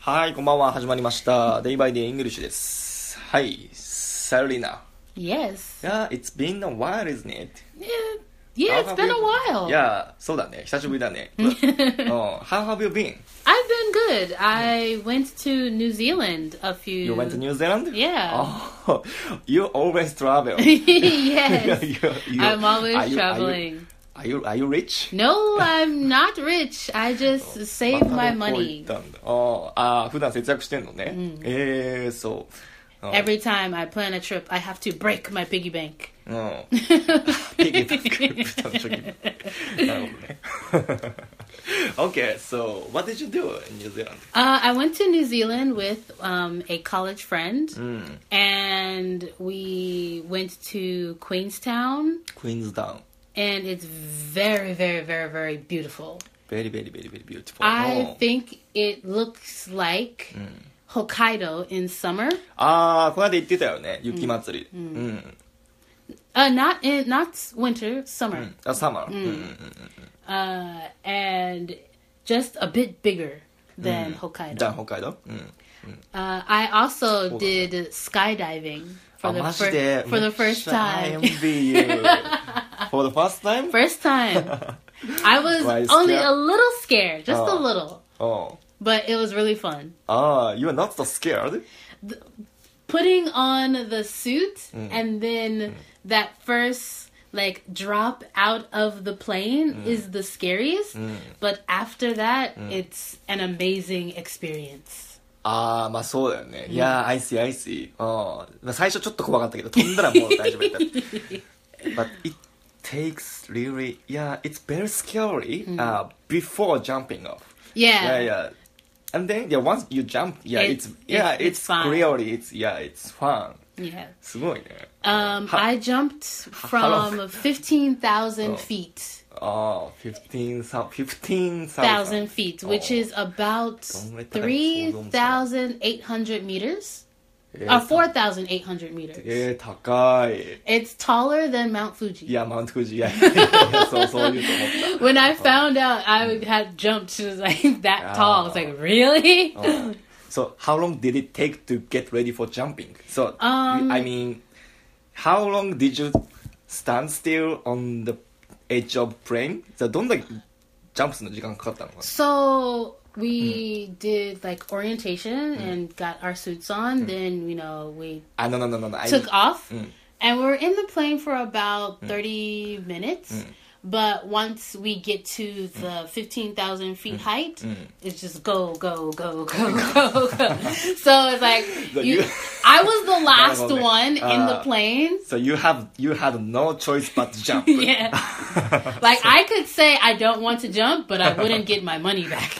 はい、こんばんは。始まりました。デイバイデイイングリッシュです。はい、サリナ。 Yes. Yeah, it's been a while, isn't it? Yeah, yeah How it's have been you- a while. Yeah, そうだね。久しぶりだね。うん How have you been? I've been good. I went to New Zealand a few. You went to New Zealand? Yeah. Oh, you always travel. yes. You- you- I'm always are you- traveling. Are you, are you are you rich? No, I'm not rich. I just oh, save my まあ money. Oh, Every time I plan a trip, I have to break my piggy bank. Oh. うん eh? Okay, so what did you do in New Zealand? Uh, I went to New Zealand with um, a college friend, mm. and we went to Queenstown. Queenstown and it's very, very, very, very beautiful. very, very, very, very beautiful. I うん think it looks like Hokkaido in summer. ああ、この間言ってたよね。雪祭り。うん。 Uh, not in not winter, summer. あ、サマー。うんうんうん Uh, and just a bit bigger than じゃ Hokkaido. あ、北海道うん。 Uh, I also Hold on. did skydiving あ、 for the マジ first で for the first I time. envy you. For the first time? First time. I was Why only scared? a little scared, just a Oh. little, うん。 but it was really fun. ああ、you are not so scared? putting on the suit Mm. and then that first like drop out of the plane Mm. is the scariest but after that it's an amazing experience ああ、まあそうだよね。いやー、アイス、アイス。うん。まあ最初ちょっと怖かったけど、飛んだらもう大丈夫だった。But it takes really, yeah, it's very scary、uh, before jumping off. yeah Yeah, yeah. And then, yeah, once you jump, yeah, It's- it's, yeah, it's- it's, it's fun. really, it's, yeah, it's fun. yeah すごいね。 um How- i jumped from 15,000 Oh. feet ああ、15,000 15,000 thousand feet which Oh. is about どんぐらい高い想像もつかない 3,800 meters え or ー 4,800 meters えー、高い。 it's taller than Mount い Fuji や、マウント富士、いや、いやいやそう、そう言うと思った。 when I found out I had jumped to like that tall, I was like, really? Oh. So how long did it take to get ready for jumping? So Um, I mean, how long did you stand still on the edge of plane? So どんだけジャンプするの時間かかったのかな So we hmm. did like orientation hmm. and got our suits on. Hmm. Then you know we ah, あ、no no no no no. I took off, Mm. and we're in the plane for about thirty minutes. But once we get to the mm. 15,000 feet mm. height, mm. it's just go, go, go, go, go, go. so it's like, so you, you, I was the last one uh, in the uh, plane. So you have you had no choice but to jump. yeah. like so. I could say I don't want to jump, but I wouldn't get my money back.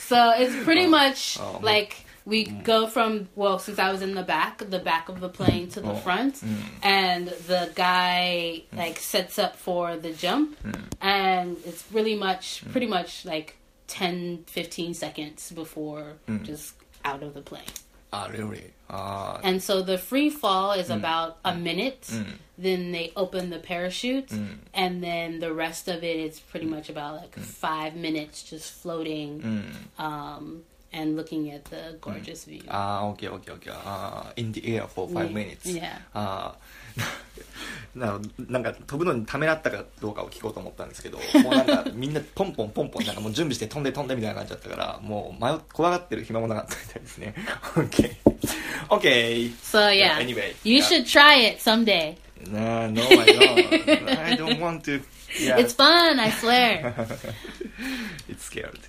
so, it's pretty oh, much oh. like we mm. go from well, since I was in the back, the back of the plane to the oh. front, mm. and the guy mm. like sets up for the jump, mm. and it's really much, mm. pretty much like 10, 15 seconds before just out of the plane. Ah, really? Ah. And so the free fall is mm. about a minute. Mm. Then they open the parachute, mm. and then the rest of it is pretty much about like five minutes just floating. Um, and looking at the gorgeous view. あー、OK, OK, OK. あー in the air for five minutes. Yeah. あーななんか飛ぶのにためらったかどうかを聞こうと思ったんですけど、もうなんかみんなポンポンポンポンなんかもう準備して飛んで飛んでみたいな感じだったから、もう迷っ怖がってる暇もなかったみたいですね。OK. OK. So yeah, Anyway, you should try it someday. No, no, I don't. I don't want to. Yeah. It's fun, I swear. it's scared.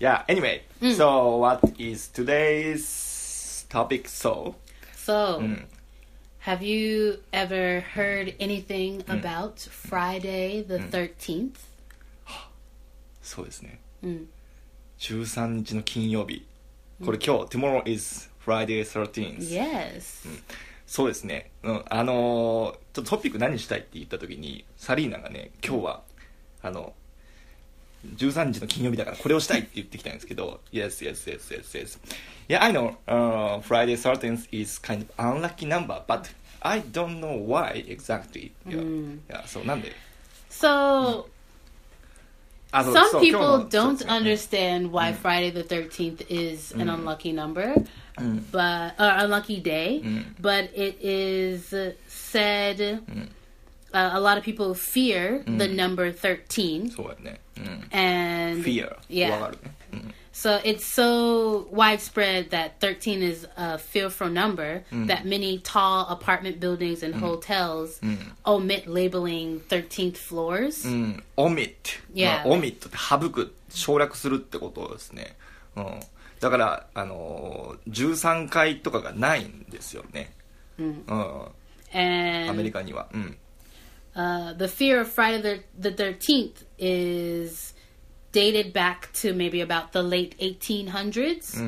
Yeah, anyway. So what is today's topic? So, So, Mm. have you ever heard anything about Friday the 13th? そうですね。うん13日の金曜日。これ今日、tomorrow is Friday 13th. Yes. そうですね。うん、あのーちょっとトピック何したいって言った時に、サリーナがね、今日は、あの、13日の金曜日だからこれをしたいって言ってきたんですけど、Yes, yes, yes, yes, yes. Yeah, I know、uh, Friday 13th is kind of unlucky number, but I don't know why exactly. Yeah, うん yeah, そう、なんで So, Some people don't so, understand why mm. Friday the 13th is an unlucky number, mm. but or unlucky day, but it is said uh, a lot of people fear the number 13. So what? And fear. Yeah. 怖がるね、うん、 So it's so widespread that 13 is a fearful number that many tall apartment buildings and hotels omit labeling 13th floors. うん、オミット、 Yeah. まあオミットって省く省略するってことですね、うん、だから、あのー、13階とかがないんですよね、うんアメ And リカには、うん、 uh, the fear of Friday the, the 13th is dated back to maybe about the late 1800s.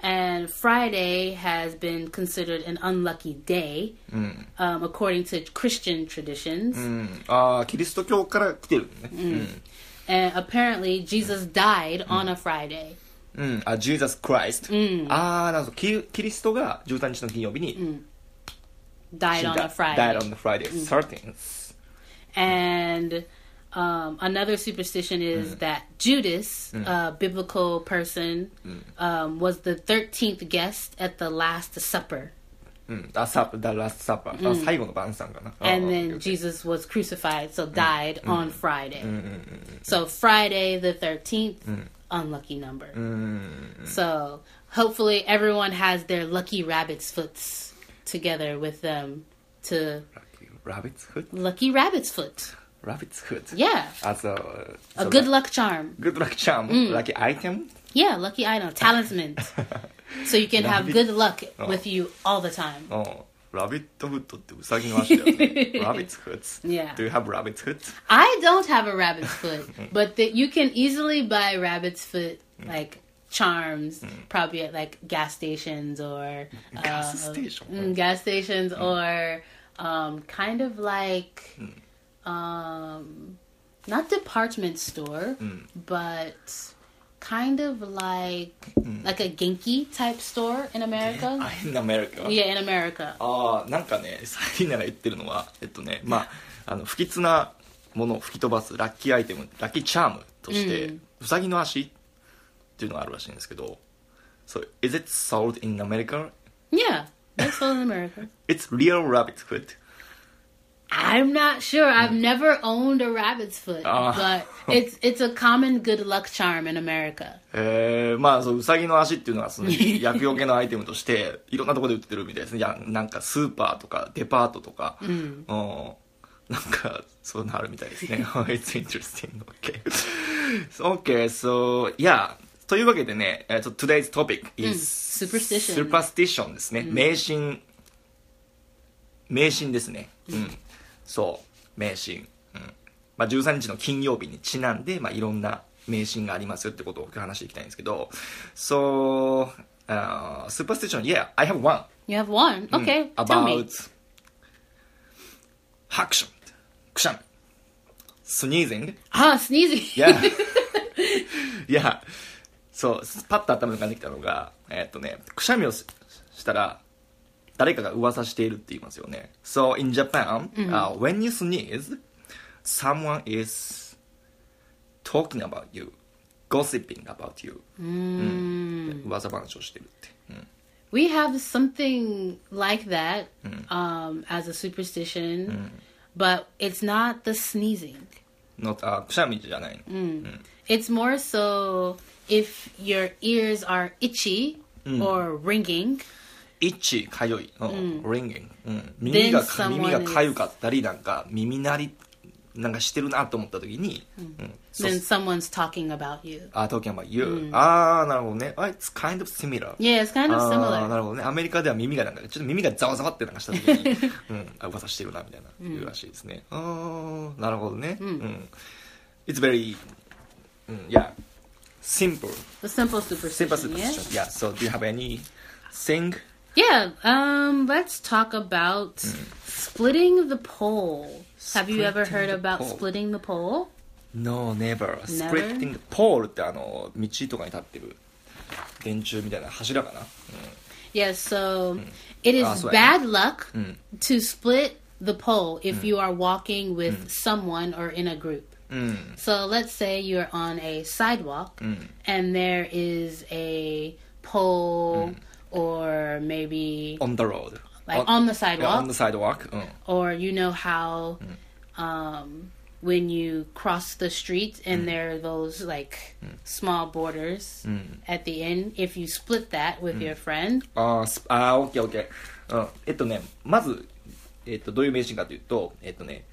And Friday has been considered an unlucky day, um, according to Christian traditions. うん、ああキリスト教から来てるのね、 And apparently, Jesus died on a Friday. うんうん、あ Jesus Christ、ああなるほどキキリストが13日の金曜日に Died 死ん on だ a Friday. died on the Friday 13th And um, another superstition is mm. that Judas, mm. a biblical person, mm. um, was the 13th guest at the Last Supper. Mm, the, supper, the Last Supper. Mm. Oh, and then Jesus was crucified, so mm. died mm. on Friday. Mm, so Friday the 13th, unlucky number. So hopefully everyone has their lucky rabbit's foots together with them to... Lucky rabbit's foot? Lucky rabbit's foot Rabbit's Foot Yeah. as a, A good luck charm. good luck charm lucky item Yeah, lucky item, talisman. so you can have Rabbit- good luck with you all the time. うんラビットフットってウサギの足だよね Rabbit's Foot Yeah. Do you have rabbit's foot? I don't have a rabbit's foot, but that you can easily buy rabbit's foot like charms, probably at like gas stations or Gas uh, station. mm, gas stations or um, kind of like Um, not department store, but kind of like like a Genki type store in America. in America? Yeah, in America. ああなんかねサリーナが言ってるのはえっとねまああの不吉なものを吹き飛ばすラッキーアイテムラッキーチャームとして、ウサギの足っていうのがあるらしいんですけど So is it sold in America? Yeah, that's sold in America. It's real rabbit foot I'm not sure. I've never owned a rabbit's foot, Ah. but it's it's a common good luck charm in America. えー、まあそうウサギの足っていうのはその厄除けのアイテムとしていろんなところで売ってるみたいですねいやなんかスーパーとかデパートとか、うん、なんかそういうのあるみたいですね It's interesting okay okay so yeah というわけでね、えーと today's topic is、superstition superstition ですね、迷信迷信ですねうん、そう迷信、うん。まあ、13日の金曜日にちなんで、まあ、いろんな迷信がありますよってことを話していきたいんですけど So、uh, superstition. Yeah I have one. You have one? Okay, tell about me. ハクションくしゃみ sneezing. Ah, sneezing. いやいやそうパッと頭に浮かんできたのがえーっとねくしゃみをししたら誰かが噂しているって言いますよね So in Japan、uh, when you sneeze someone is talking about you gossiping about you、うん、噂話をしてるって、うん、 We have something like that um, as a superstition, but it's not the sneezing. Not, あくしゃみじゃないの、 It's more so if your ears are itchy or ringing. イッチかゆい、うん、ringing、うん、耳が耳がかゆかったりなんか耳鳴りなんかしてるなと思った時に、うん Then someone's talking about you. あ talking about you、ああなるほどねあ It's kind of similar Yeah, it's kind of similar. なるほどねアメリカでは耳がなんかちょっと耳がざわざわってなんかした時に、うん、あ噂してるなみたいな言うらしいですね、ああなるほどね、うん It's very、うん、yeah simple The simple simple superstition. yeah? superstition yeah so do you have anything Yeah, um, let's talk about splitting the pole. Have you ever Splitting heard the about pole. splitting the pole? No, never. Splitting pole ってあの道とかに立ってる電柱みたいな柱かな。 Yeah, so it is Ah, so- bad luck to split the pole if you are walking with someone or in a group. うん。 So let's say you're on a sidewalk うん。 and there is a pole Or maybe on the road. like on, on the yeah, sidewalk on the sidewalk. うん。or you know how um, when you cross the street and there are those like small borders うん。at the end if you split that with your friend あースあー、オッケーオッケー。うん。えっとね、まず、えっと、どういう名シーンかというと、えっとね、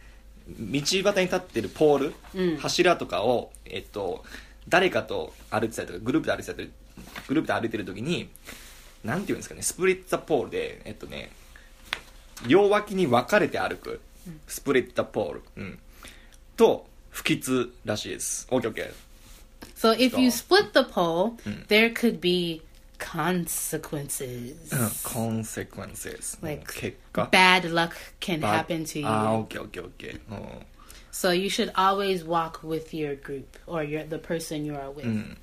道端に立ってるポール、うん柱とかを、えっと、誰かと歩いてたりとか、グループで歩いてたり、グループで歩いてる時に、なんていうんですかね、スプリッツァポールで、えっとね、両脇に分かれて歩く、スプリッツァポール、うん、と、不吉らしいです。オッケーオッケー。so if you split the pole Mm. there could be consequences コンセクエンセス。Like bad luck can happen to you オッケーオッケーオッケー。うん so you should always walk with your group or your the person you are with うん。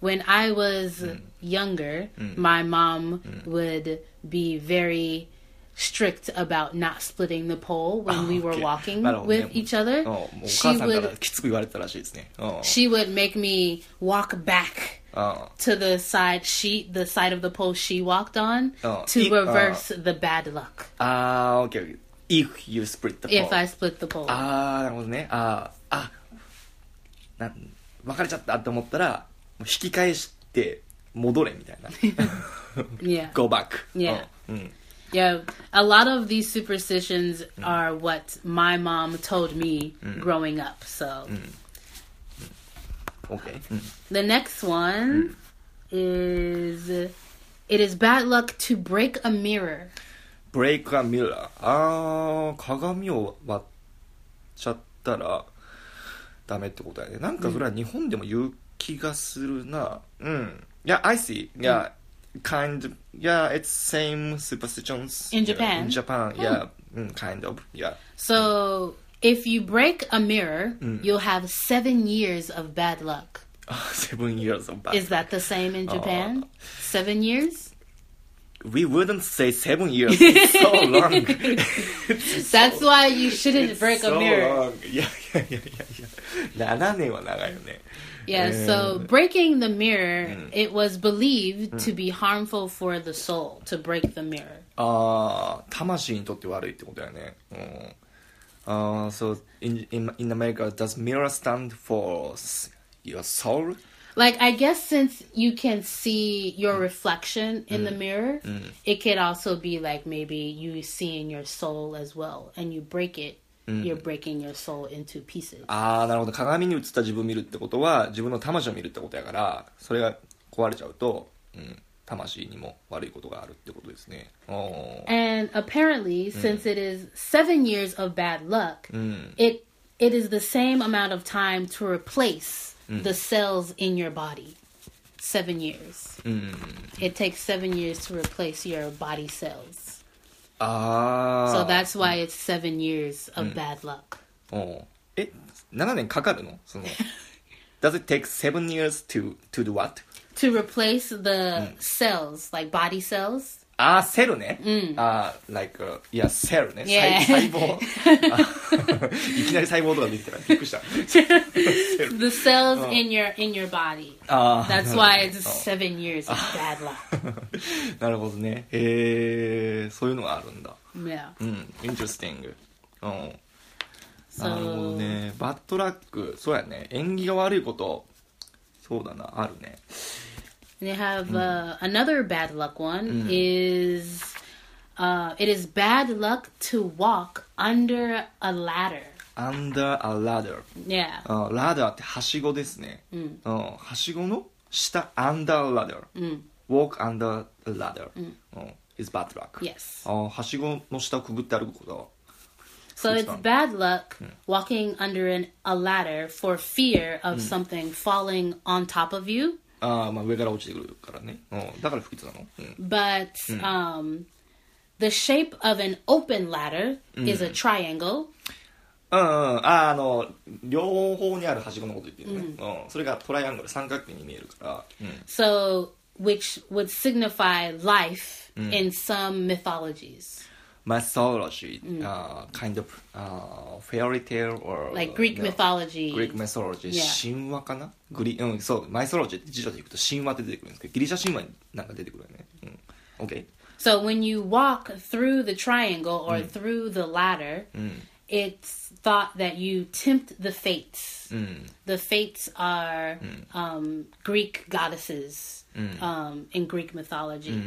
when I was mm. younger, mm. my mom mm. would be very strict about not splitting the pole when we ah, were okay. walking with each other. Oh, she would, oh. she would make me walk back oh. to the side she the side of the pole she walked on oh, to reverse uh, the bad luck. Ah, okay, okay. If you split the pole. If I split the pole. Ah, う引き返して、戻れみたいな。yeah. go back. Yeah. うん。うん。Yeah, a lot of these superstitions are what my mom told me growing up. So OK。うん。the next one is it is bad luck to break a mirror. break a mirror. あー、鏡を割っちゃったら、ダメってことやね。なんかそれは日本でも言う気がするな。うん。Yeah, I see. Yeah, kind of. Yeah, it's same superstitions. In Yeah, Japan? In Japan, yeah. Mm, kind of. Yeah. So if you break a mirror, you'll have seven years of bad luck. Seven years of bad. Is that the same in Japan? Seven years? We wouldn't say seven years. It's so long. That's why you shouldn't break so a mirror. long. いやいやいやいやいや。7年は長いよね。 Yeah, so breaking the mirror, it was believed to be harmful for the soul to break the mirror. ああ、魂にとって悪いってことだよね。うん。ああ、so in, in, in America, does mirror stand for s- your soul? Like, I guess since you can see your reflection in the mirror, it could also be like maybe you seeing your soul as well, and you break it, you're breaking your soul into pieces. ああ、なるほど。鏡に映った自分を見るってことは、自分の魂を見るってことやから、それが壊れちゃうと、うん、魂にも悪いことがあるってことですね。おー And apparently, since it is seven years of bad luck, うん。 it it is the same amount of time to replace the cells in your body. Seven years. うん。 It takes seven years to replace your body cells. ああ。 So that's why it's seven years of bad luck. おーえ、7年かかるのその、Does it take seven years to, to do what? To replace the cells, like body cells. あー、セルね。あー、like, uh, いや、セルね。Yeah. 細細胞。あ いきなり細胞とかできてたらびっくりした。The cells in your in your body. あー That's why it's seven years of bad luck. なるほどね。へえ、そういうのがあるんだ。Yeah. うん、interesting。うん。なるほど So ね。バッドラック、そうやね。縁起が悪いこと、そうだな、あるね。they have uh, another bad luck one is uh, it is bad luck to walk under a ladder. under a ladder。 Yeah. あラダーってはしごですね。うん。はしごの下、under a ladder。 Mm. walk under a ladder。うん。is bad luck。 Yes. あはしごの下をくぐって歩くこと。 So Which it's one? bad luck walking under an, a ladder for fear of something falling on top of you. ああ、まあ上から落ちてくるからね。うん。だから不吉なのうん。 But um, the shape of an open ladder is a triangle. うんうん、あーあの両方にあるはしごのこと言ってるね、うんそれがトライアングル三角形に見えるから、うん、 So, which would signify life in some mythologies. mythology, uh, kind of uh, fairy tale or Like Greek no, mythology. Greek mythology、 Yeah. 神話かなグリうんそうマイソロジーって辞書でいくと神話って出てくるんですけどギリシャ神話になんか出てくるよねうん OK So when you walk through the triangle or through the ladder, it's thought that you tempt the fates. The fates are um, Greek goddesses um, in Greek mythology.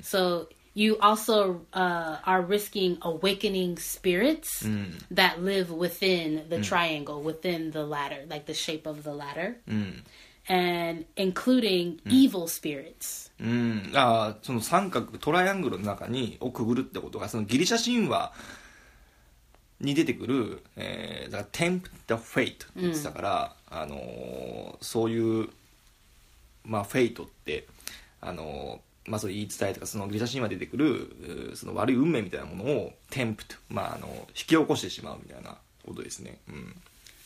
So you also uh, are risking awakening spirits that live within the triangle, within the ladder, like the shape of the ladder, and including evil spirits. うん、あーその三角トライアングルの中にをくぐるってことがそのギリシャ神話に出てくる、えー、だから tempt the fate って言ってたから、あのーそういうまあフェイトってあのー まあそう言い伝えとかそのギリシャ神話に出てくるその悪い運命みたいなものを tempt まああの引き起こしてしまうみたいなことですねうん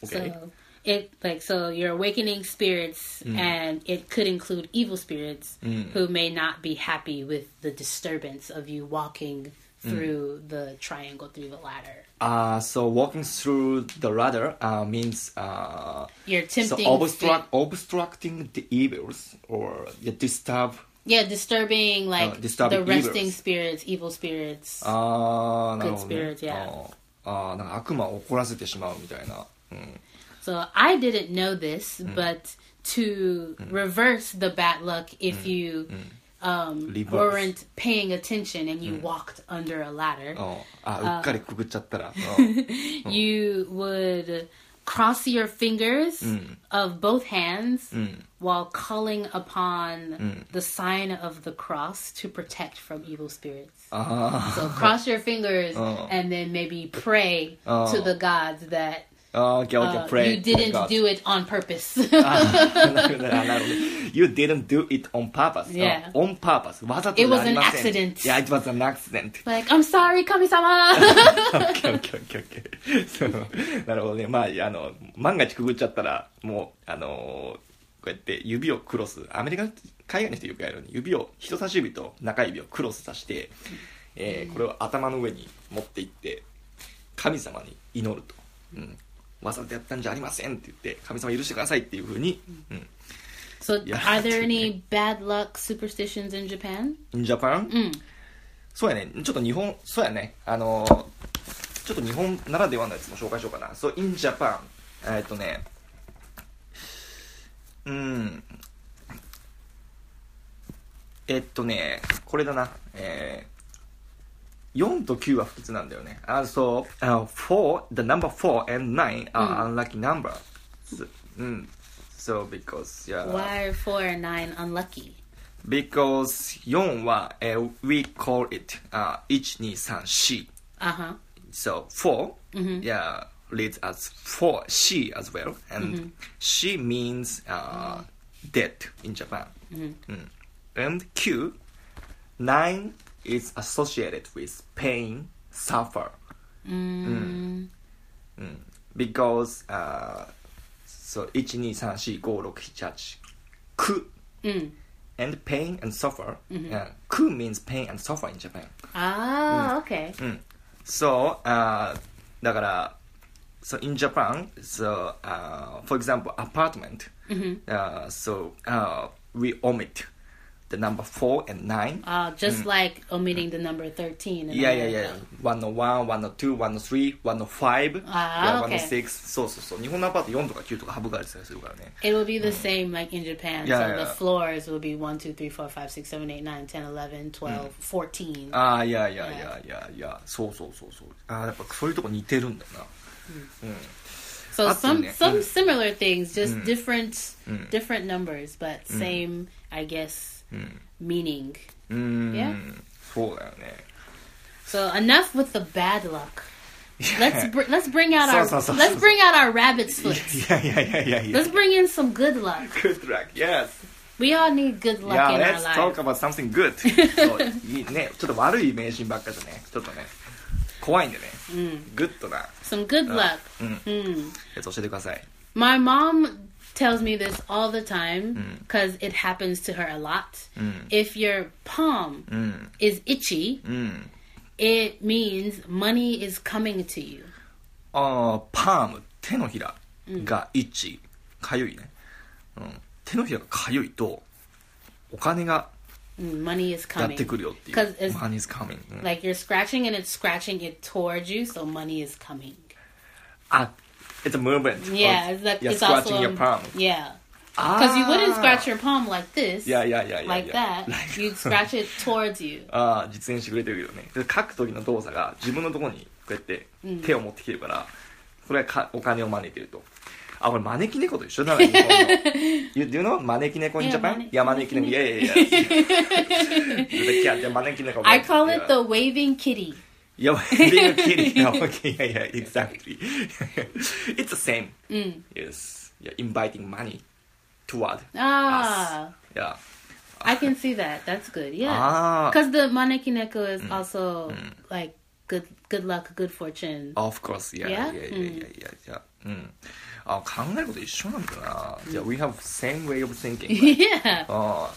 OK、So it like so you're awakening spirits and it could include evil spirits who may not be happy with the disturbance of you walking through the triangle through the ladder. Uh, so walking through the ladder uh, means uh, You're so tempting obstruct, obstructing the evils or you disturb Yeah, disturbing like Uh, disturbing the resting evils. spirits, evil spirits. ああなるほど、ね Good spirits, yeah. あーあーなんか悪魔を怒らせてしまうみたいな、うん、 So I didn't know this, but to reverse the bad luck if you um, Reverse. weren't paying attention and you walked under a ladder, あーあうっかりくぐっちゃったら、うん you would cross your fingers mm. of both hands mm. while calling upon mm. the sign of the cross to protect from evil spirits. あ So cross your fingers Oh. and then maybe pray Oh. to the gods that ーあー okay, okay, uh, pray you didn't God. do it on purpose. You didn't do it on purpose、Yeah. on purpose. わざと It was an accident. Yeah, it was an accident. Like, I'm sorry, ケーオッケーそうなるほどね。まああの万が一くぐっちゃったらもうあのこうやって指をクロスアメリカの海外の人よくやるように指を人差し指と中指をクロスさせて、えーこれを頭の上に持っていって神様に祈ると、うん、わざとやったんじゃありませんって言って神様許してくださいっていうふうに、うん、so, are there any bad luck superstitions in Japan? in Japan、うん。そうやね。ちょっと日本そうやね。あのちょっと日本ならではのやつも紹介しようかな。そう in Japan えっとね。うん。えっとね。これだな。えー、4と9は不吉なんだよねあそう、uh, 4 the number 4 and 9 are unlucky numbers うん so because yeah Why are four and nine unlucky? because 4は、えー we call it、uh, 123 Uh huh. so 4 yeah reads as 4 she as well and she means uh, dead in Japan Mm. and Q 9 is associated with pain suffer Mm. because uh, so 1234567 ku Mm. and pain and suffer yeah, ku means pain and suffer in Japan Ah, okay. So, uh, だから、so in Japan, so, uh, for example, apartment, uh, so, uh, we omit the number 4 and 9. Uh, just like omitting the number 13. In Yeah, yeah, yeah. America. 101, 102, 103, 105, あー yeah, okay. 106. そうそうそう。日本のアパート4とか9とか省かれてたりするからね。 It will be the same like in Japan. Yeah, so yeah. the floors will be 1, 2, 3, 4, 5, 6, 7, 8, 9, 10, 11, 12, 14. ああ、いやいやいやいやいや、そうそうそうそう。ああ、やっぱそういうとこ似てるんだよな。 So Up some in there. some Mm. similar things, just different different numbers, but Mm. same, I guess, meaning. うーん。 Yeah. そうだよね。 So enough with the bad luck. Let's br- let's bring out our So, so, so, let's so, bring out our rabbit's foot. いやいやいやいやいや Let's。bring in some good luck. Good luck, yes. We all need good luck Yeah, in our let's talk lives. about something good. そういいね、ちょっと悪い迷信ばっかじゃね、ちょっとね、怖いんでね、グッドな Some good luck. mm. Mm. やつ教えてください。 My mom tells me this all the time because it happens to her a lot. If your palm うん、 is itchy, うん、 It means money is coming to you. あーパーム手のひらが1かゆいね、うん、手のひらがかゆいとお金が Mm, money is やっ coming. てくるよっていう 'Cause it's- money is coming、うん Like you're scratching and it's scratching it towards you, so money is coming. あ It's a movement Yeah, it's like you're it's scratching also your palm yeah. あ Because you wouldn't scratch your palm like this, yeah yeah yeah yeah like yeah. that. Like- You'd scratch it towards you. ああ実演してくれてるよねで書く時の動作が自分のところにこうやって手を持ってきてるから、それはかお金を招いてるとあこれ招き猫と一緒だな日本の you, Do you know 招き猫 in Japan? いや招き猫いやいやいや招き猫 I call it い the waving kitty. yeah, being a kid. Yeah, okay, yeah, yeah, exactly. it's the same. Mm. Yes, yeah, inviting money toward ah. us. Yeah. I can see that. That's good. Yeah. Because ah. the manekineko is mm. also mm. like good, good luck, good fortune. Of course. Yeah. Yeah. Yeah. Yeah. Mm. Yeah. yeah, yeah. Mm. 아 Yeah, we have same way of thinking. Yeah. Uh,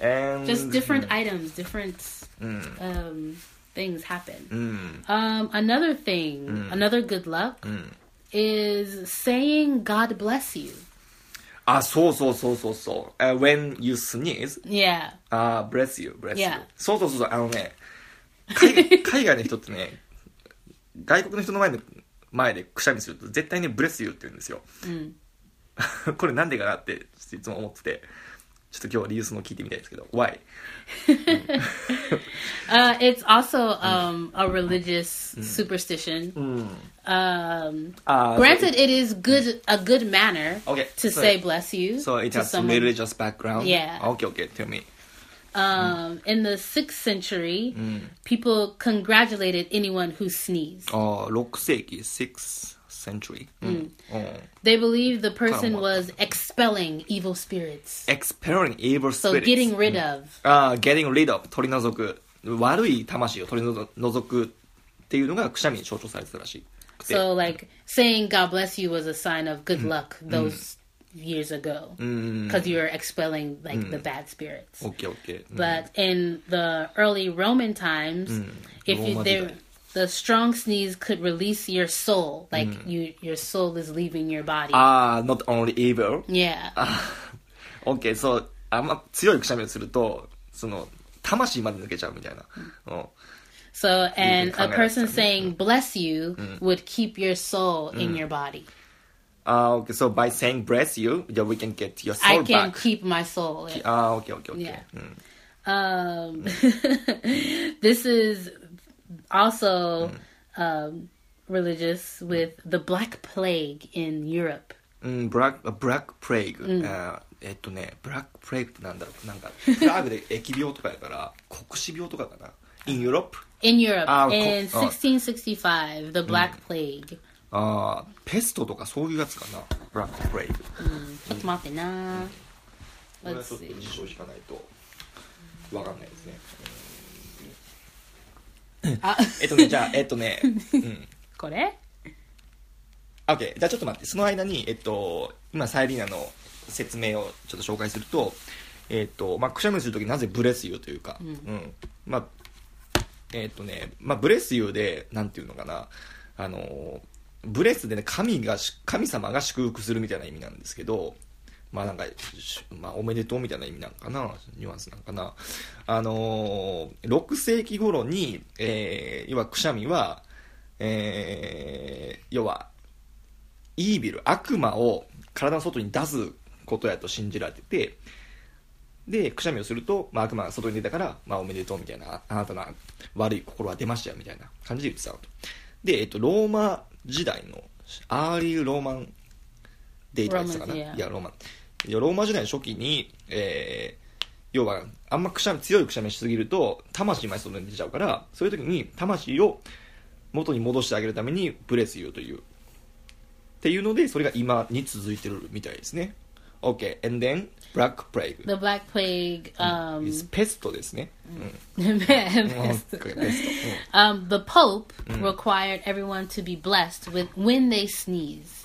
and just different items, different. Um, things happen. うん。Um, another thing, another good luck うん。is saying God bless you. あ、そうそうそうそうそう。Uh, when you sneeze, Yeah. あ、bless you, bless you. Yeah. そうそうそうそう、あのね、海外海外の人ってね、外国の人の前で、前でくしゃみすると絶対ね、bless you って言うんですよ。Mm. これなんでかなって、いつも思ってて、ちょっと今日は理由その聞いてみたいですけど、why? Uh, it's also um, a religious superstition. Um, あー granted, it is good a good manner Okay, to so- say bless you So it to has someone. religious background? Yeah. Okay, okay, tell me. Um, in the sixth century, people congratulated anyone who sneezed. ああ、6世紀、6th century. うん。うん They believed the person Come on. was expelling evil spirits, expelling evil so spirits. getting rid of. ああ、getting rid of 取り除く。悪い魂を取り除除くっていうのがくしゃみに象徴されてたらしくて。 So, like saying "God bless you" was a sign of good luck those years ago, because you were expelling like the bad spirits. オッケーオッケー。うん But in the early Roman times, if you Roma there,時代。 the strong sneeze could release your soul, like you your soul is leaving your body. ああ、not only evil. yeah, オッケー、そう、あんま強いくしゃみをすると、その、魂まで抜けちゃうみたいな。うん。 so and can a kinda person understand. saying "bless you" would keep your soul in your body. ああ、OK。So by saying bless you, yeah, we can get your I soul can back. keep my soul. ああ、OK, OK, OK. Yeah. うん。 Um, this is also um, religious with the Black Plague in Europe. うん、ブラック、ブラックプレイグ。あーえっとね、ブラックプレイグってなんだろう。なんか、プラグで疫病とかやから、黒死病とかかな。in Europe? In Europe, Ah, in cool. Oh. 1665, the Black Plague. ああ、ペストとかそういうやつかな。ブラックプレイグ。ちょっと待ってな。これは Let's ちょっと see. 辞書引かないと、わかんないですね。 あ、えっとね、じゃあ、えっとね、うん。これ？OK。じゃあちょっと待って、その間に、えっと、今、サイリーナの説明をちょっと紹介すると、えっと、まあ、くしゃみするときなぜブレスユーというか、うん。まあ、えっとね、まあ、ブレスユーで、なんていうのかな、あの、ブレスでね、神がし、神様が祝福するみたいな意味なんですけど、まあなんか、しまあおめでとうみたいな意味なんかな、ニュアンスなんかな。あのー、6世紀頃に、えー、要はくしゃみは、えー、要は、イービル、悪魔を体の外に出すことやと信じられてて、で、くしゃみをすると、まあ、悪魔が外に出たから、まあ、おめでとうみたいな、ああなたの悪い心は出ましたよみたいな感じで言ってたのと。で、えっと、ローマ時代の、アーリーローマンデイとか言ってたかな。いや、ローマン。ローマ時代の初期に、えー、要は、あんまくしゃみ、強いくしゃみしすぎると、魂まで外に出ちゃうから、そういう時に、魂を元に戻してあげるために、ブレスユーという。っていうので、それが今に続いてるみたいですね。OK。And then, Black Plague. The Black Plague. Um, is ペストですね。うん。um, the Pope required everyone to be blessed with when they sneeze.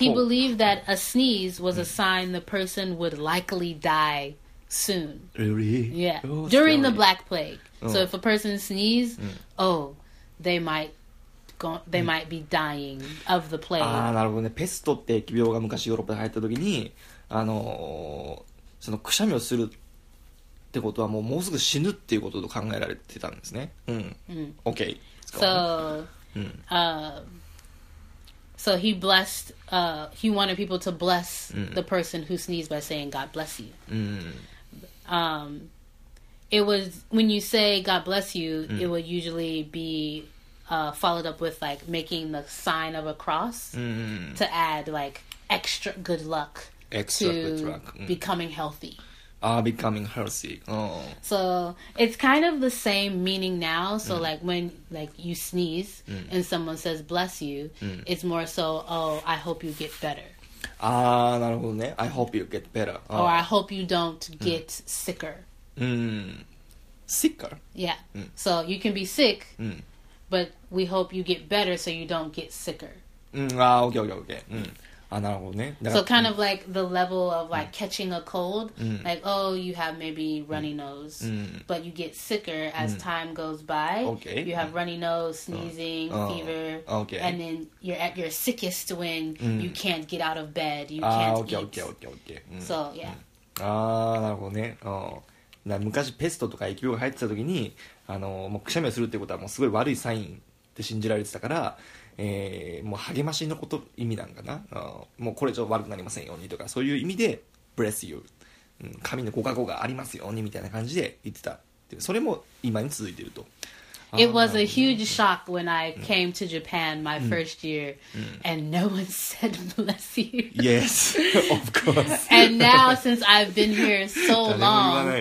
うん。うん。 He Pope. believed that a sneeze was a sign the person would likely die soon. Really? Yeah. Oh, During the scary. Black Plague. So Oh. if a person sneeze, oh, they might go, they might be dying of the plague. ああなるほどねペストって疫病が昔ヨーロッパで流行った時にあのーそのくしゃみをするってことはもうもうすぐ死ぬっていうことと考えられてたんですねうん OK So, Mm. uh, so he blessed. Uh, he wanted people to bless mm. the person who sneezed by saying, "God bless you." Mm. Um, it was when you say "God bless you," mm. it would usually be uh, followed up with like making the sign of a cross mm. to add like extra good luck extra to good luck. Mm. becoming healthy are becoming healthy うん So it's kind of the same meaning now. So like when like you sneeze and someone says bless you, it's more so oh I hope you get better ああなるほどね I hope you get better あ or I ー hope you don't get sicker. うん、sicker Yeah. So you can be sick, うん、 but we hope you get better so you don't get sicker. うん、ああ OKOKOK うん あなるほどねだ So kind of like the level of like catching a cold, Mm. like oh you have maybe runny nose, but you get sicker as time goes by. Mm. Okay. You have runny nose, sneezing, Oh. fever, Okay. and then you're at your sickest when you can't get out of bed, you ああ can't eat. OKOKOKOK うん So yeah, ああなるほどねうんだから昔ペストとか疫病が流行ってた時にあのもうくしゃみをするってことはもうすごい悪いサインって信じられてたから、 えーもう励ましのこと意味なんかなうんもうこれ以上悪くなりませんようにとかそういう意味で「bless you」うん神のご加護がありますようにみたいな感じで言ってたそれも今に続いてると it was a huge shock when I came to Japan my first year, and no one said bless you. Yes of course and now since I've been here so long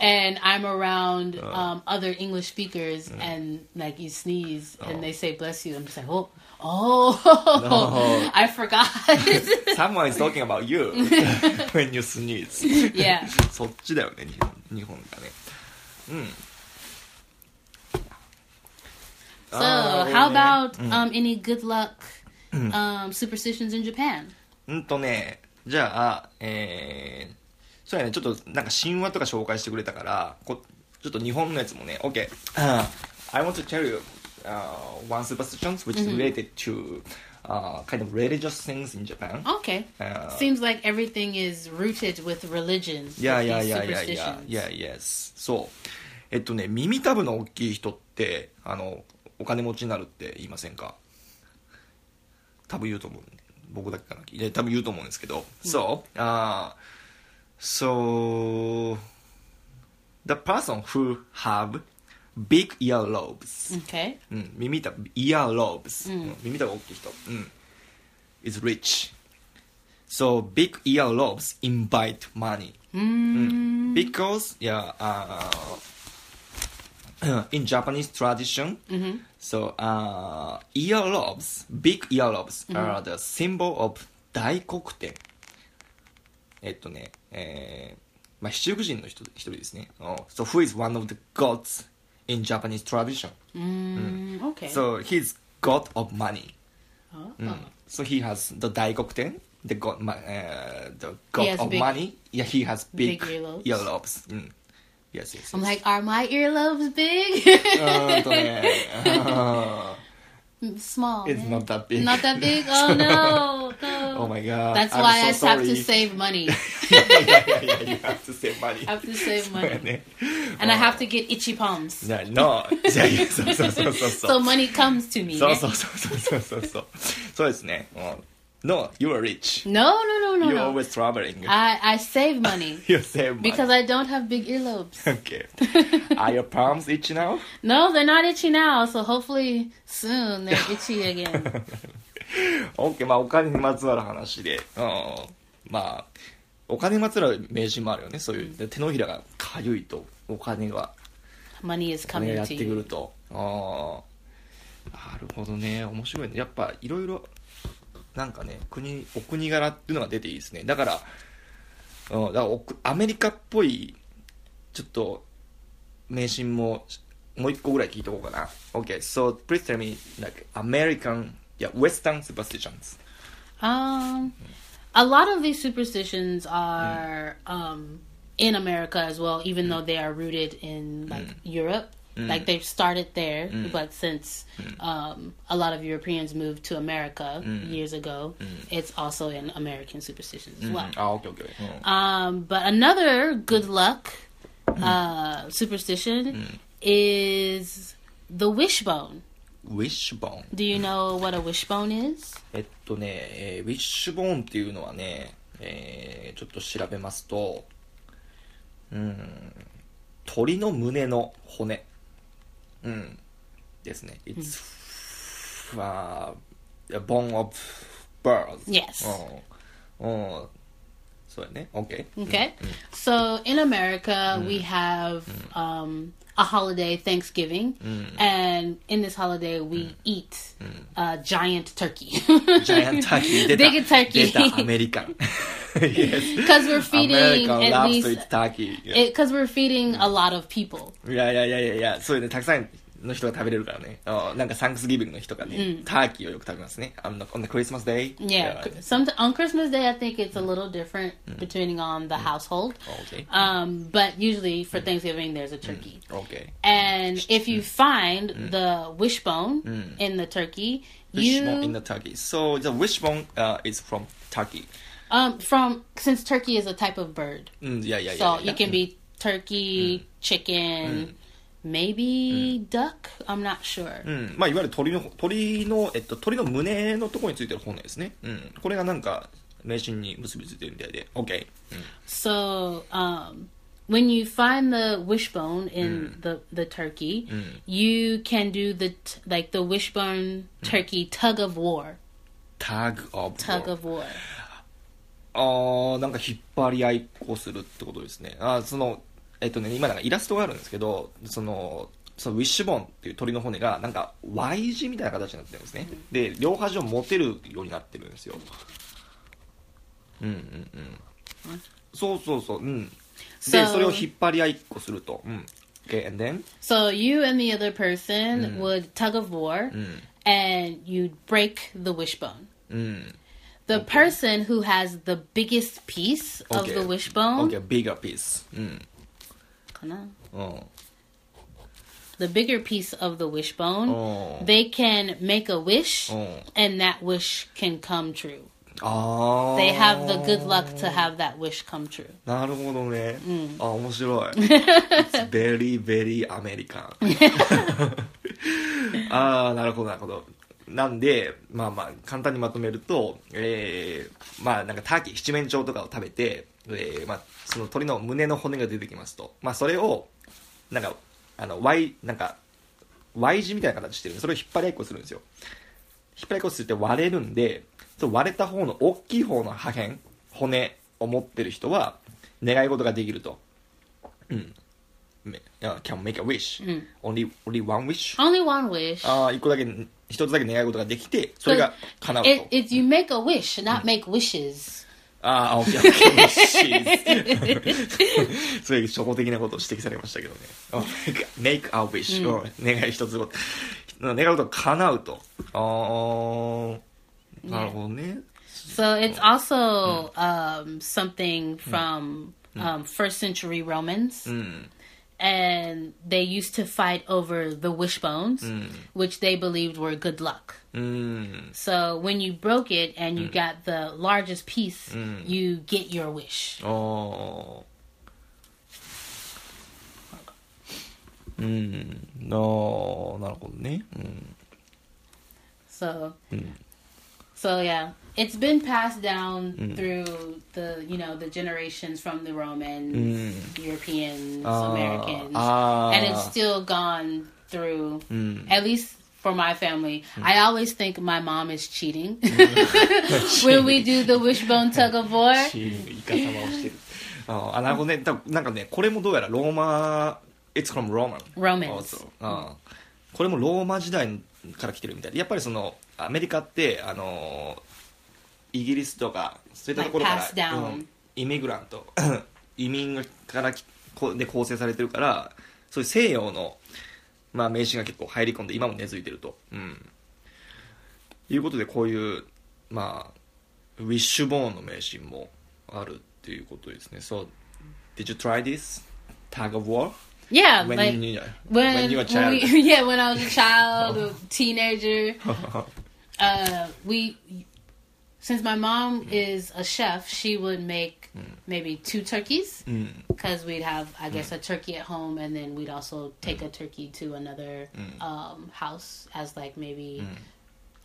and I'm around um, other English speakers and like you sneeze and they say bless you, I'm just like, oh, oh, No. I forgot. Someone is talking about you when you sneeze yeah. そっちだよね日本日本がねうん So, あー how 俺ね about um, any good luck um, superstitions in Japan? うんとねじゃあえー、 そうやねちょっとなんか神話とか紹介してくれたからこちょっと日本のやつもね OK、I want to tell you、uh, one superstition which is related to、uh, kind of religious things in Japan Okay. Uh, Seems like everything is rooted with やいや superstitions. いやいやそうえっとね耳たぶの大きい人ってあのお金持ちになるって言いませんか多分言うと思う僕だけかないや多分言うと思うんですけど、そう uh, so the person who have big earlobes、 Okay. うん、耳たぶ earlobes、うん耳たぶが大きい人、うん、is rich so big earlobes invite money Mm. because yeah uh, in Japanese tradition so uh, earlobes big earlobes are the symbol of 大黒天 えっとねえーまあ七福神の人一人ですね、oh, so who is one of the gods in Japanese tradition Mm, okay. so he's god of money Oh. so he has the 大黒天 the god, ma- uh, the god has of big- money yeah he has big, big earlobes. earlobes. Mm. yes yes, I'm yes. like, are my earlobes big? うーんとねあ small. It's not that big. Not that big. Oh no. oh my god. That's I'm why so I sorry. have to save money. yeah, yeah, yeah, You have to save money. I have to save money. and. I oh. have to get itchy palms. Yeah, no. Yeah, yeah. So, so, so, so, so. so money comes to me. So, so, so, so, so, so. そうですね。もう no you are rich No, no, no, no, you're no. always traveling I, I save money you save money because I don't have big earlobes. okay are your palms itchy now No, they're not itchy now. So hopefully soon they're itchy again. OK まあお金にまつわる話で、うん、まあお金にまつわる名人もあるよねそういうで手のひらがかゆいとお金が Money is coming がやって to くる you. とああなるほどね面白いねやっぱいろいろなんかね国お国柄っていうのが出ていいですねだから,、うん、だからおくアメリカっぽいちょっと迷信ももう一個ぐらい聞いとこうかな OK so please tell me like American yeah Western superstitions Um, a lot of these superstitions are um, in America as well, even though they are rooted in like Europe. Like they've started there, but since um, a lot of Europeans moved to America years ago, it's also in American superstitions as well. あオッケーオッケー、うん Um, but another good luck uh, superstition is the wishbone. ウィッシュボーン Do you know what a wishbone is? えっとね、えーウィッシュボーンっていうのはね、えーちょっと調べますとうん鳥の胸の骨 Mm. Yes. It's a bone of birds. Yes. Oh. oh. So, okay. Okay. Mm. So in America, we mm. have mm. um, a holiday, Thanksgiving, and in this holiday, we eat a giant turkey ジャイアントターキー出た Big turkey. 出たアメリカン yes because we're feeding American at loves to least eat turkey Yeah. because we're feeding a lot of people. いやいやいやいやいや、そういうね、たくさん の人が食べれるからね。あなんかサンクスギビングの人がね、ターキーをよく食べますね。on the, on the Christmas day. Yeah, some on Christmas Day, I think it's a little different depending on the household. Okay. Um, but usually for Thanksgiving, there's a turkey. Okay. And if you find the wishbone in the turkey, Wishbone in you the turkey. So the wishbone uh, is from turkey. um from since turkey is a type of bird, うん、いやいやいや so いや it can be turkey, chicken, maybe duck. I'm not sure. うん、まあいわゆる鳥の、鳥の、えっと、鳥の胸のところについてる骨ですね。うん。これがなんか、迷信に結びついてるみたいで。OK。So, um, when you find the wishbone in the the turkey, you can do the like the wishbone turkey tug of war. tag of Tug war. of war. あーなんか引っ張り合いっこするってことですねあーそのえっとね今なんかイラストがあるんですけどそのそのウィッシュボーンっていう鳥の骨がなんか Y 字みたいな形になってるんですねで両端を持てるようになってるんですようんうんうんそうそうそううんでそれを引っ張り合いっこするとうん OK and then So you and the other person would tug of war, and you'd break the wishbone. うん The person who has the biggest piece of the wishbone, OK bigger piece うんかなうん the bigger piece of the wishbone, they can make a wish, and that wish can come true. They have the good luck to have that wish come true. なるほどね。あ、面白い。It's very, very American. ああ、なるほど、なるほど。なんで、まあまあ、簡単にまとめると、えー、まあなんかターキー、七面鳥とかを食べて、えー、まあ、その鳥の胸の骨が出てきますと。まあそれを、なんか、あの、Y、なんか、Y 字みたいな形してるんでそれを引っ張り合いっこするんですよ。引っ張り合いっこするって割れるんで、その割れた方の大きい方の破片、骨を持ってる人は、願い事ができると。うん。め uh, can make a wish.、only, only one wish? Only one wish. ああ、一個だけ、一つだけ願い事ができて、それが叶うと。It, it's you make a wish, not make wishes. ああ、オッケーオッケー。wish そういう初歩的なことを指摘されましたけどね。あ make a wish、うん願い一つごと。願い事が叶うと。ああ、なるほどね。So it's also um, something from um, first century Romans. And they used to fight over the wishbones, which they believed were good luck. うん。 So when you broke it and you got the largest piece, you get your wish. ああ。うん。ああ、なるほどね。うん。 So, so yeah, it's been passed down through the you know the generations from the Romans, Europeans, Ah, Americans, ah. and it's still gone through. At least for my family, I always think my mom is cheating. When we do the wishbone tug of war. かね、これもどうやらローマ、It's from Roman. あこれもローマ時代から来てるみたい。で、やっぱりその、アメリカって、あの、イギリスとか、そういったところから.うん。イミグラント、移民からで構成されてるから、そういう西洋の、まあ、名詞が結構入り込んで、今も根付いてると。うん。いうことで、こういう、まあ、ウィッシュボーンの名シーンもあるっていうことですね。そう Did you try this tug of war Yeah, when like you when, when you were a child? we- yeah, when I was a child, a teenager. Uh, we since my mom is a chef, she would make maybe two turkeys Mm. because we'd have, I guess, a turkey at home, and then we'd also take a turkey to another um, house as like maybe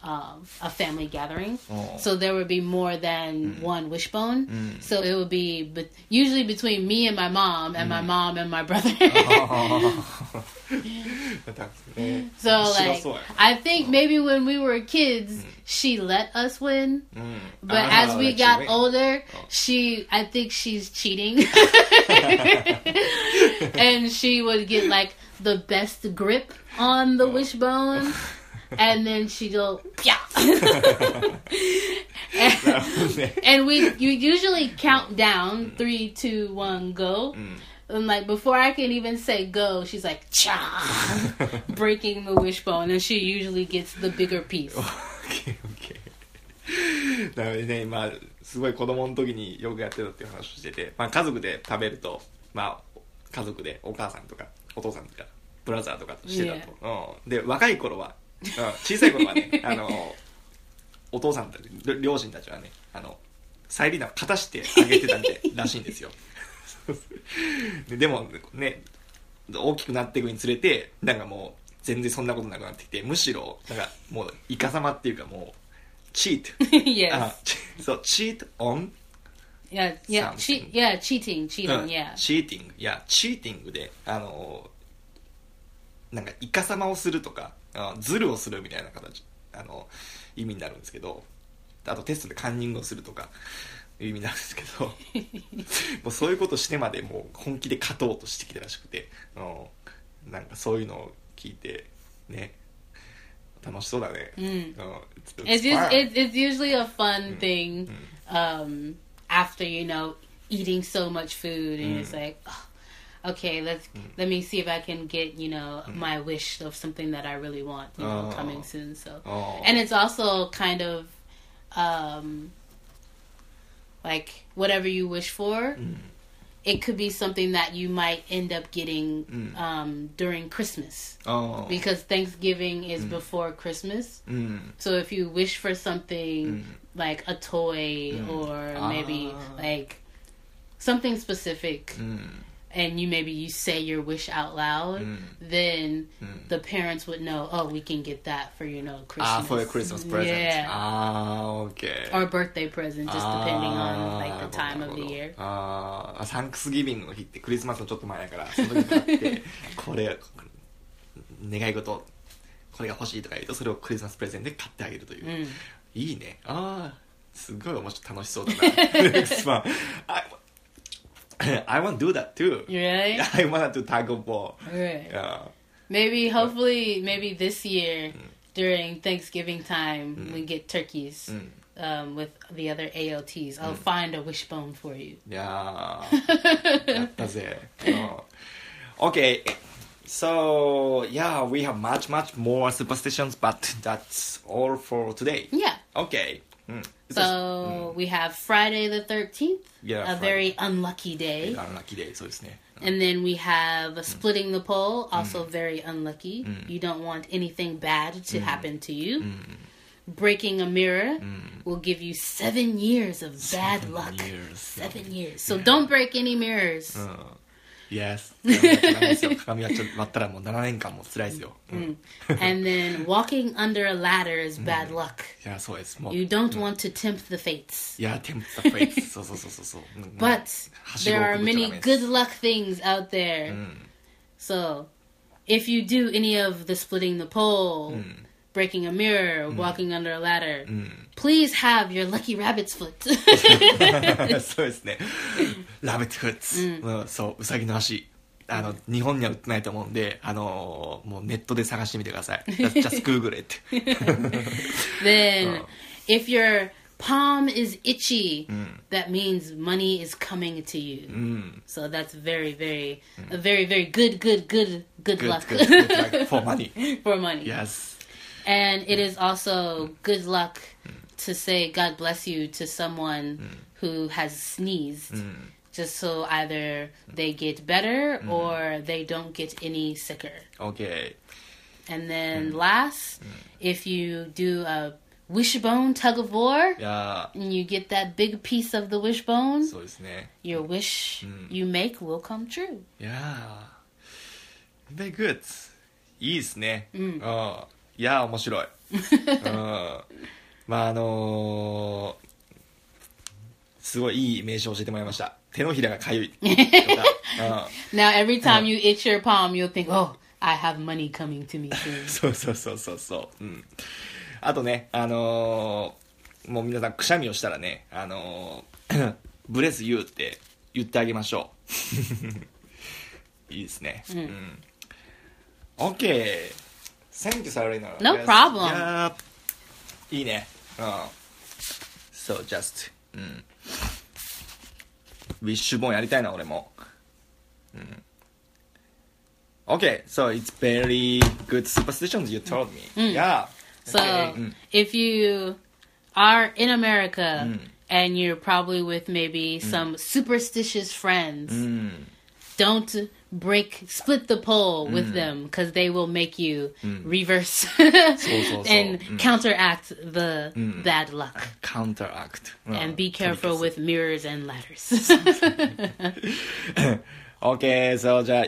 um, a family gathering. Oh. So there would be more than one wishbone. So it would be but usually between me and my mom, and my mom and my brother. Eh, So like, I think maybe when we were kids, she let us win. But Ah, as we got older, she I think she's cheating, and she would get like the best grip on the wishbone, and then she'd go yeah. and, and we you usually count down. Three, two, one, go. And like before I can even say go, she's like cha, breaking the wishbone, and she usually gets the bigger piece. オッケーオッケーなのでねまあすごい子供の時によくやってたっていう話をしてて、まあ、家族で食べるとまあ家族でお母さんとかお父さんとかブラザーとかとしてたと、うん、で若い頃は、うん、小さい頃はね あのお父さんたち両両親たちはねあのサイリーナを勝たしてあげてたんで らしいんですよ ででもね大きくなっていくにつれてなんかもう全然そんなことなくなってきてむしろなんかもうイカサマっていうかもうチート yes. そうチートオン Yeah, yeah, che- yeah, cheating, cheating, yeah. チーティングいやチーティングであのなんかイカサマをするとかあズルをするみたいな形あの意味になるんですけどあとテストでカンニングをするとかいう意味になるんですけどもうそういうことしてまでもう本気で勝とうとしてきたらしくてうんなんかそういうのを聞いてね楽しそうだね、うんうん it's- It's, it's it's, usually a fun thing um, after, you know, eating so much food and it's like, "Oh, okay, let's let me see if I can get, you know, my wish of something that I really want, you know, Oh. coming soon. So, Oh. and it's also kind of um, like whatever you wish for. Mm. It could be something that you might end up getting mm. um, during Christmas. Oh. Because Thanksgiving is mm. before Christmas. Mm. So if you wish for something mm. like a toy mm. or ah. maybe like something specific, and you maybe you say your wish out loud, then the parents would know, oh, we can get that for you know Christmas. ああ、for a Christmas present. Yeah. ああ、OK。 Or birthday present, just depending on like あ the ー time なる of ほ the ど year. あーあ、サンクスギビングの日ってクリスマスのちょっと前やから、その時に買って、これ、願い事、これが欲しいとか言うと、それをクリスマスプレゼントで買ってあげるという。 Mm. いいね。ああ、すごい面白い、楽しそうだな。Next one. I want to do that too. Really? I want to do taco ball. Right. Yeah. Maybe, hopefully, maybe this year mm. during Thanksgiving time, mm. we get turkeys. Mm. Um, with the other ALTs, I'll mm. find a wishbone for you. Yeah, that's it. Okay, so yeah, we have much much more superstitions, but that's all for today. Yeah. Okay. Mm. So mm. we have Friday the 13th, yeah, a Friday. very unlucky day. Unlucky day, so it's mm. And then we have mm. splitting the pole, mm. also very unlucky. You don't want anything bad to happen to you. Breaking a mirror will give you seven years of bad seven luck. Years. Seven years. So yeah. don't break any mirrors. Uh, Yes. and then walking under a ladder is bad luck. Yeah, so it's You don't want to tempt the fates. Yeah, tempt the fates. so, so, so, so. But there are many good luck things out there. So if you do any of the splitting the pole, mm breaking a mirror, walking under a ladder, please have your lucky rabbit's foot. そうですね。ラビットフッツ、うんそう、うさぎの足。あの、日本には売ってないと思うんで、あのーもうネットで探してみてください。just, just Google it. then, if your palm is itchy, that means money is coming to you. So that's very, very, a very, very good, good, good, good, Good, luck good, good luck for money. for money. Yes. And it is also good luck to say God bless you to someone who has sneezed just so either they get better or they don't get any sicker. OK And then last, if you do a wishbone tug of war いや and you get that big piece of the wishbone, ーそうですね your wish you make will come true. いやー very good いいですねうん いやー面白い。うん。まああのーすごいいい名称教えてもらいました。手のひらがかゆい。と か、Now, every time you itch your palm, you'll think, oh, I have money coming to me うん、soon. そうそうそうそうそう、うん、あとねあのーもう皆さんくしゃみをしたらねあのー ブレスユーって言ってあげましょう。いいですね。うん。OK Thank you, Sarina. No Yes. problem. Yeah. いいね。うん。So, just, うん。ウィッシュボーンやりたいな、俺も。うん。Okay, so it's very good superstitions you told me. Mm. Mm. Yeah. So mm. if you are in America and you're probably with maybe some superstitious friends, Mm. don't break split the pole with mm. them because they will make you mm. reverse and mm. counteract the mm. bad luck counteract uh, and be careful with mirrors and ladders Okay, so じゃあ、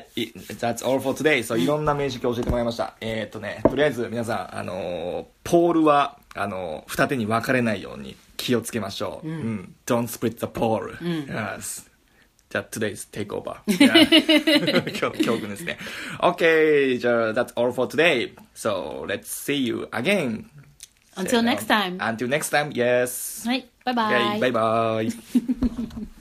that's all for today. So いろんな名詞教えてもらいました。えー、っとね、とりあえず皆さん、あのポールは、あの二手に分かれないように気をつけましょう。うん。Don't split the pole.、うん yes あ、today's takeover. Yeah. 今日の教訓ですね。Okay, じゃあ、that's all for today. So, let's see you again. Until next time. Until next time, yes. はい、バイバイ。 Okay, bye bye.